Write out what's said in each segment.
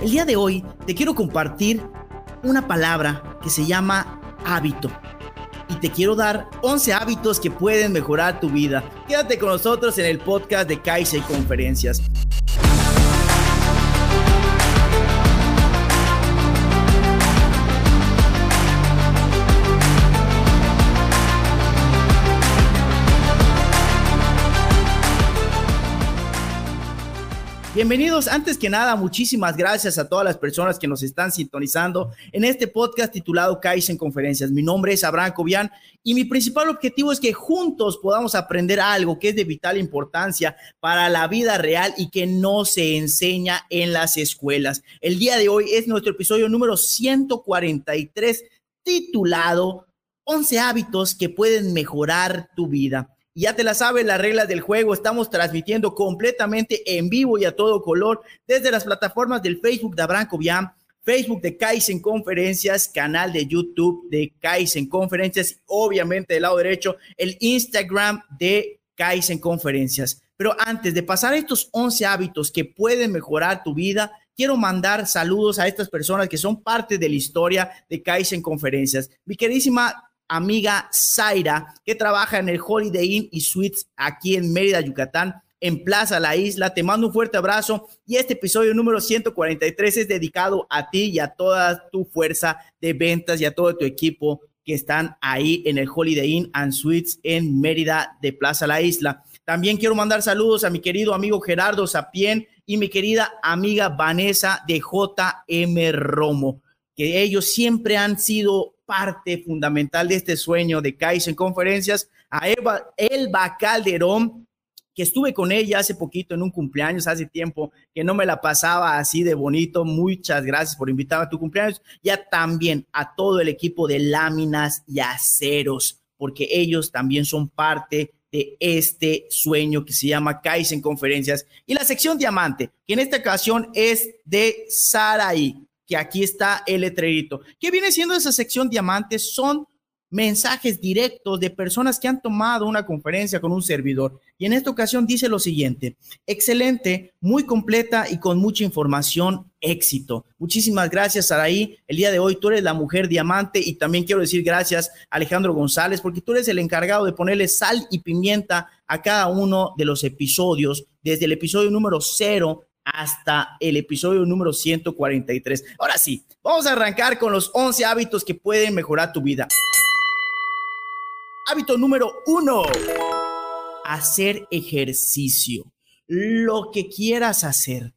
El día de hoy te quiero compartir una palabra que se llama hábito. Y te quiero dar 11 hábitos que pueden mejorar tu vida. Quédate con nosotros en el podcast de Kaiser Conferencias. Bienvenidos, antes que nada, muchísimas gracias a todas las personas que nos están sintonizando en este podcast titulado Kaizen Conferencias. Mi nombre es Abraham Cobian y mi principal objetivo es que juntos podamos aprender algo que es de vital importancia para la vida real y que no se enseña en las escuelas. El día de hoy es nuestro episodio número 143 titulado 11 hábitos que pueden mejorar tu vida ya te la sabes las reglas del juego. Estamos transmitiendo completamente en vivo y a todo color desde las plataformas del Facebook de Abraham Cobian, Facebook de Kaizen Conferencias, canal de YouTube de Kaizen Conferencias, obviamente del lado derecho, el Instagram de Kaizen Conferencias. Pero antes de pasar estos 11 hábitos que pueden mejorar tu vida, quiero mandar saludos a estas personas que son parte de la historia de Kaizen Conferencias. Mi queridísima amiga Zaira, que trabaja en el Holiday Inn y Suites aquí en Mérida, Yucatán, en Plaza La Isla. Te mando un fuerte abrazo y este episodio número 143 es dedicado a ti y a toda tu fuerza de ventas y a todo tu equipo que están ahí en el Holiday Inn and Suites en Mérida de Plaza La Isla. También quiero mandar saludos a mi querido amigo Gerardo Sapien y mi querida amiga Vanessa de JM Romo, que ellos siempre han sido parte fundamental de este sueño de Kaizen Conferencias, a Eva, Elba Calderón, que estuve con ella hace poquito en un cumpleaños, hace tiempo que no me la pasaba así de bonito. Muchas gracias por invitarme a tu cumpleaños. Ya también a todo el equipo de láminas y aceros, porque ellos también son parte de este sueño que se llama Kaizen Conferencias. Y la sección diamante, que en esta ocasión es de Saraí aquí está el letrerito. ¿Qué viene siendo esa sección diamantes? Son mensajes directos de personas que han tomado una conferencia con un servidor. Y en esta ocasión dice lo siguiente, excelente, muy completa y con mucha información, éxito. Muchísimas gracias, Saraí. El día de hoy tú eres la mujer diamante y también quiero decir gracias, Alejandro González, porque tú eres el encargado de ponerle sal y pimienta a cada uno de los episodios, desde el episodio número cero hasta el episodio número 143. Ahora sí, vamos a arrancar con los 11 hábitos que pueden mejorar tu vida. Hábito número uno, hacer ejercicio. Lo que quieras hacer,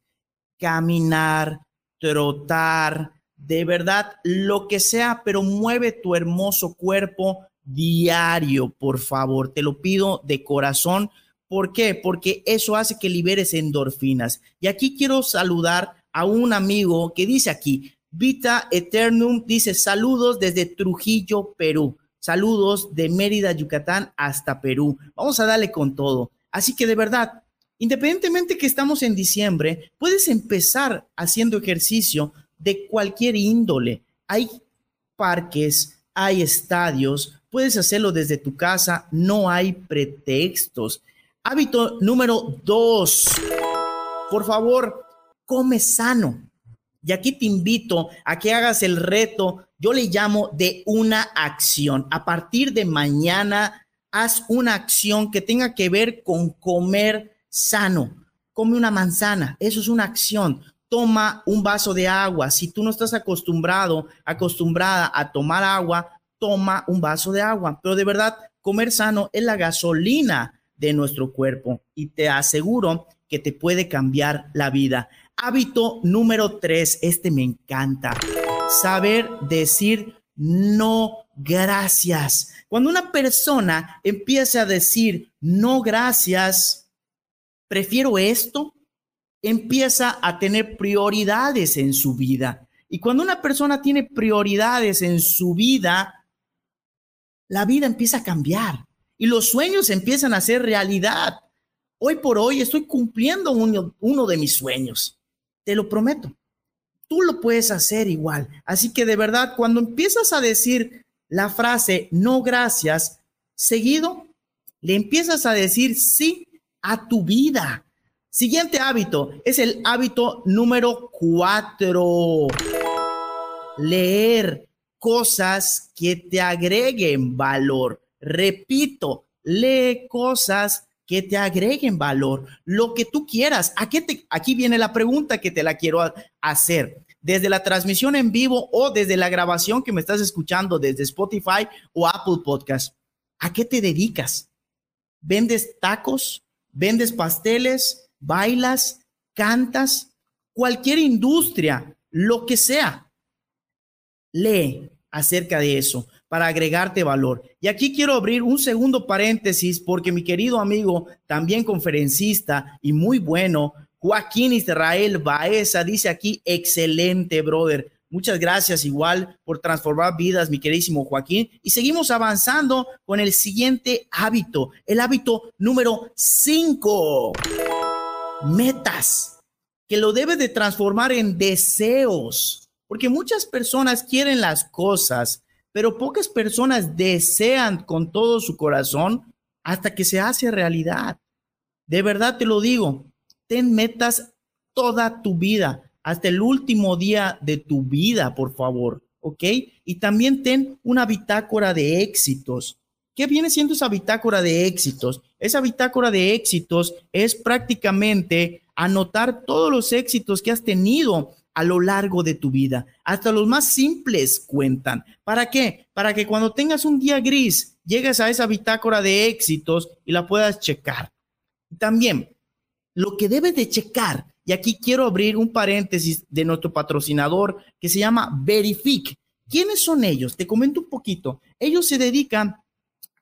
caminar, trotar, de verdad, lo que sea, pero mueve tu hermoso cuerpo diario, por favor. Te lo pido de corazón ¿Por qué? Porque eso hace que liberes endorfinas. Y aquí quiero saludar a un amigo que dice aquí, Vita Eternum, dice saludos desde Trujillo, Perú. Saludos de Mérida, Yucatán hasta Perú. Vamos a darle con todo. Así que de verdad, independientemente que estamos en diciembre, puedes empezar haciendo ejercicio de cualquier índole. Hay parques, hay estadios, puedes hacerlo desde tu casa, no hay pretextos. Hábito número dos. Por favor, come sano. Y aquí te invito a que hagas el reto, yo le llamo de una acción. A partir de mañana, haz una acción que tenga que ver con comer sano. Come una manzana, eso es una acción. Toma un vaso de agua. Si tú no estás acostumbrado, acostumbrada a tomar agua, toma un vaso de agua. Pero de verdad, comer sano es la gasolina de nuestro cuerpo y te aseguro que te puede cambiar la vida. Hábito número tres, este me encanta, saber decir no gracias. Cuando una persona empieza a decir no gracias, prefiero esto, empieza a tener prioridades en su vida. Y cuando una persona tiene prioridades en su vida, la vida empieza a cambiar y los sueños empiezan a ser realidad. Hoy por hoy estoy cumpliendo uno, de mis sueños. Te lo prometo. Tú lo puedes hacer igual. Así que de verdad, cuando empiezas a decir la frase no gracias, seguido le empiezas a decir sí a tu vida. Siguiente hábito es el hábito número cuatro. Leer cosas que te agreguen valor. Repito, lee cosas que te agreguen valor, lo que tú quieras. Aquí, te, aquí viene la pregunta que te la quiero hacer. Desde la transmisión en vivo o desde la grabación que me estás escuchando desde Spotify o Apple Podcast, ¿a qué te dedicas? ¿Vendes tacos? ¿Vendes pasteles? ¿Bailas? ¿Cantas? Cualquier industria, lo que sea. Lee acerca de eso para agregarte valor. Y aquí quiero abrir un segundo paréntesis porque mi querido amigo, también conferencista y muy bueno, Joaquín Israel Baeza, dice aquí, excelente, brother. Muchas gracias igual por transformar vidas, mi queridísimo Joaquín. Y seguimos avanzando con el siguiente hábito, el hábito número 5. Metas, que lo debes de transformar en deseos, porque muchas personas quieren las cosas, pero pocas personas desean con todo su corazón hasta que se hace realidad. De verdad te lo digo, ten metas toda tu vida, hasta el último día de tu vida, por favor, ¿ok? Y también ten una bitácora de éxitos. ¿Qué viene siendo esa bitácora de éxitos? Esa bitácora de éxitos es prácticamente anotar todos los éxitos que has tenido a lo largo de tu vida. Hasta los más simples cuentan. ¿Para qué? Para que cuando tengas un día gris, llegues a esa bitácora de éxitos y la puedas checar. También, lo que debes de checar, y aquí quiero abrir un paréntesis de nuestro patrocinador que se llama Verific. ¿Quiénes son ellos? Te comento un poquito. Ellos se dedican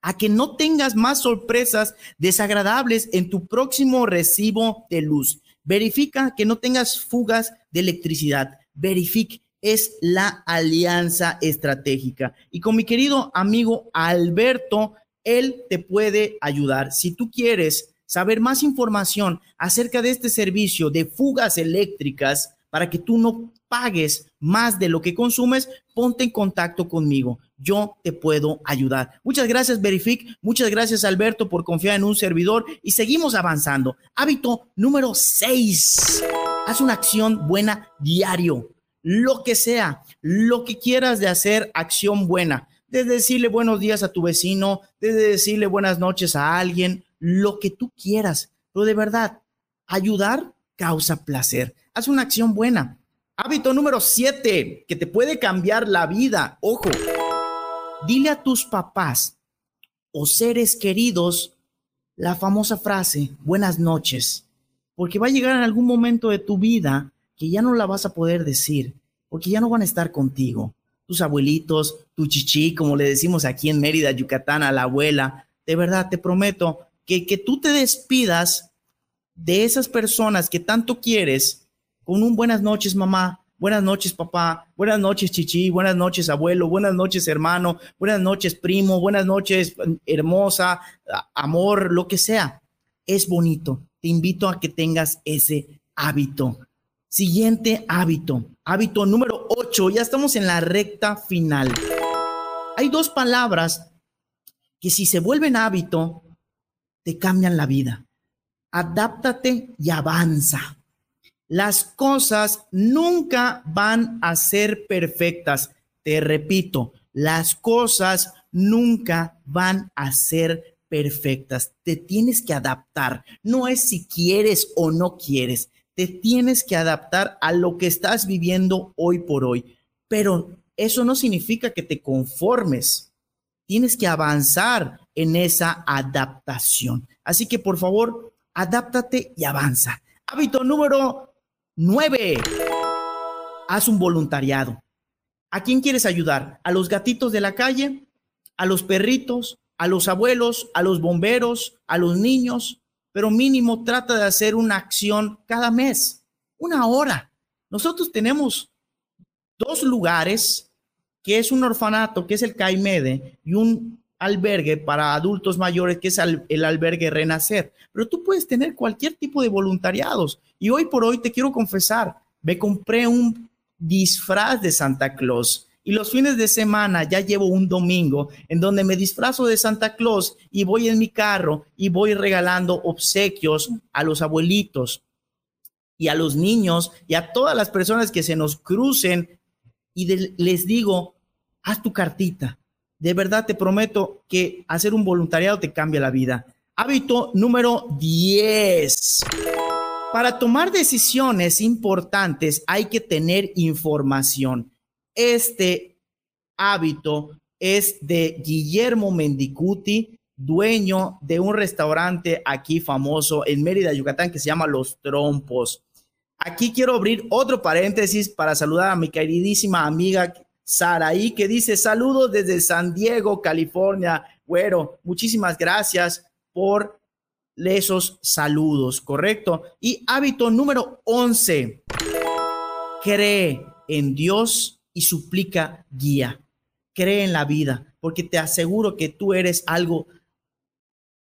a que no tengas más sorpresas desagradables en tu próximo recibo de luz. Verifica que no tengas fugas de electricidad. Verific es la alianza estratégica. Y con mi querido amigo Alberto, él te puede ayudar. Si tú quieres saber más información acerca de este servicio de fugas eléctricas para que tú no pagues más de lo que consumes, ponte en contacto conmigo yo te puedo ayudar. Muchas gracias, Verific. Muchas gracias, Alberto, por confiar en un servidor. Y seguimos avanzando. Hábito número 6. Haz una acción buena diario. Lo que sea, lo que quieras de hacer, acción buena. Desde decirle buenos días a tu vecino, desde decirle buenas noches a alguien, lo que tú quieras. Pero de verdad, ayudar causa placer. Haz una acción buena. Hábito número 7, que te puede cambiar la vida. Ojo, Dile a tus papás o seres queridos la famosa frase, buenas noches, porque va a llegar en algún momento de tu vida que ya no la vas a poder decir, porque ya no van a estar contigo. Tus abuelitos, tu chichi, como le decimos aquí en Mérida, Yucatán, a la abuela. De verdad, te prometo que, que tú te despidas de esas personas que tanto quieres con un buenas noches, mamá, Buenas noches, papá. Buenas noches, chichi. Buenas noches, abuelo. Buenas noches, hermano. Buenas noches, primo. Buenas noches, hermosa, amor, lo que sea. Es bonito. Te invito a que tengas ese hábito. Siguiente hábito. Hábito número 8. Ya estamos en la recta final. Hay dos palabras que si se vuelven hábito, te cambian la vida. Adáptate y avanza. Las cosas nunca van a ser perfectas. Te repito, las cosas nunca van a ser perfectas. Te tienes que adaptar. No es si quieres o no quieres. Te tienes que adaptar a lo que estás viviendo hoy por hoy. Pero eso no significa que te conformes. Tienes que avanzar en esa adaptación. Así que por favor, adáptate y avanza. Hábito número Nueve, haz un voluntariado. ¿A quién quieres ayudar? ¿A los gatitos de la calle? ¿A los perritos? ¿A los abuelos? ¿A los bomberos? ¿A los niños? Pero mínimo trata de hacer una acción cada mes, una hora. Nosotros tenemos dos lugares, que es un orfanato, que es el CAIMEDE, y un albergue para adultos mayores, que es el albergue Renacer. Pero tú puedes tener cualquier tipo de voluntariados. Y hoy por hoy te quiero confesar, me compré un disfraz de Santa Claus Y los fines de semana ya llevo un domingo en donde me disfrazo de Santa Claus y voy en mi carro y voy regalando obsequios a los abuelitos y a los niños y a todas las personas que se nos crucen y les digo, haz tu cartita. De verdad te prometo que hacer un voluntariado te cambia la vida. Hábito número 10. Para tomar decisiones importantes hay que tener información. Este hábito es de Guillermo Mendicuti, dueño de un restaurante aquí famoso en Mérida, Yucatán, que se llama Los Trompos. Aquí quiero abrir otro paréntesis para saludar a mi queridísima amiga Saraí, que dice saludos desde San Diego, California. Güero, muchísimas gracias por esos saludos, ¿correcto? Y hábito número 11, cree en Dios y suplica guía. Cree en la vida, porque te aseguro que tú eres algo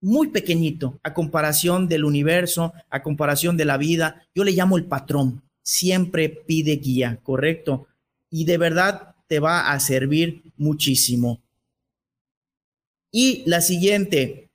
muy pequeñito a comparación del universo, a comparación de la vida. Yo le llamo el patrón. Siempre pide guía, ¿correcto? Y de verdad te va a servir muchísimo. Y la siguiente,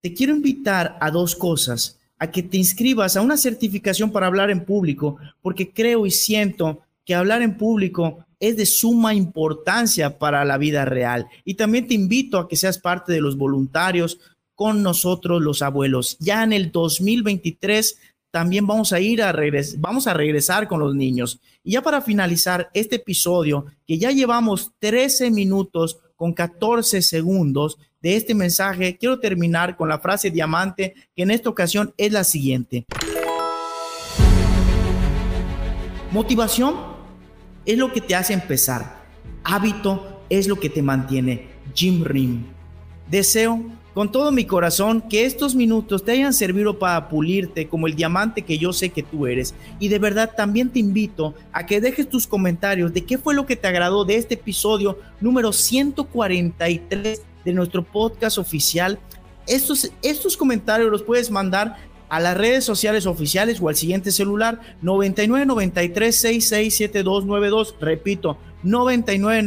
te quiero invitar a dos cosas, a que te inscribas a una certificación para hablar en público, porque creo y siento que hablar en público es de suma importancia para la vida real. Y también te invito a que seas parte de los voluntarios con nosotros los abuelos. Ya en el 2023 también vamos a ir a regresar, vamos a regresar con los niños. Y ya para finalizar este episodio, que ya llevamos 13 minutos con 14 segundos de este mensaje, quiero terminar con la frase diamante, que en esta ocasión es la siguiente. Motivación es lo que te hace empezar. Hábito es lo que te mantiene. Jim Rim. Deseo con todo mi corazón que estos minutos te hayan servido para pulirte como el diamante que yo sé que tú eres. Y de verdad también te invito a que dejes tus comentarios de qué fue lo que te agradó de este episodio número 143 de nuestro podcast oficial. Estos, estos comentarios los puedes mandar a las redes sociales oficiales o al siguiente celular 99 93 667292. Repito, 99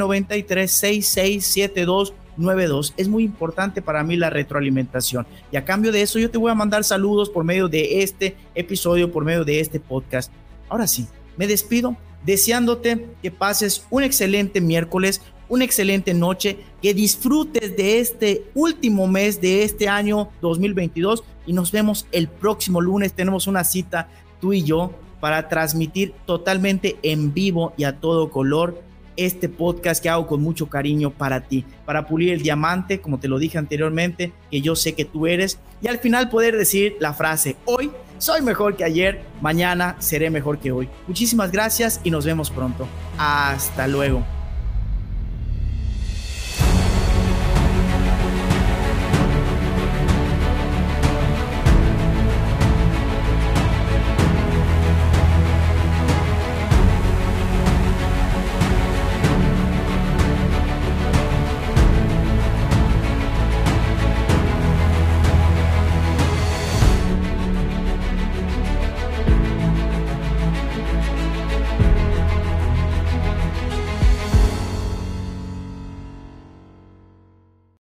93 667292. Es muy importante para mí la retroalimentación. Y a cambio de eso, yo te voy a mandar saludos por medio de este episodio, por medio de este podcast. Ahora sí, me despido deseándote que pases un excelente miércoles, una excelente noche, que disfrutes de este último mes de este año 2022 y nos vemos el próximo lunes. Tenemos una cita tú y yo para transmitir totalmente en vivo y a todo color este podcast que hago con mucho cariño para ti, para pulir el diamante, como te lo dije anteriormente, que yo sé que tú eres, y al final poder decir la frase, hoy soy mejor que ayer, mañana seré mejor que hoy. Muchísimas gracias y nos vemos pronto. Hasta luego.